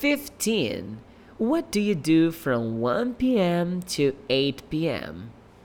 15. What do you do from 1 p.m. to 8 p.m.?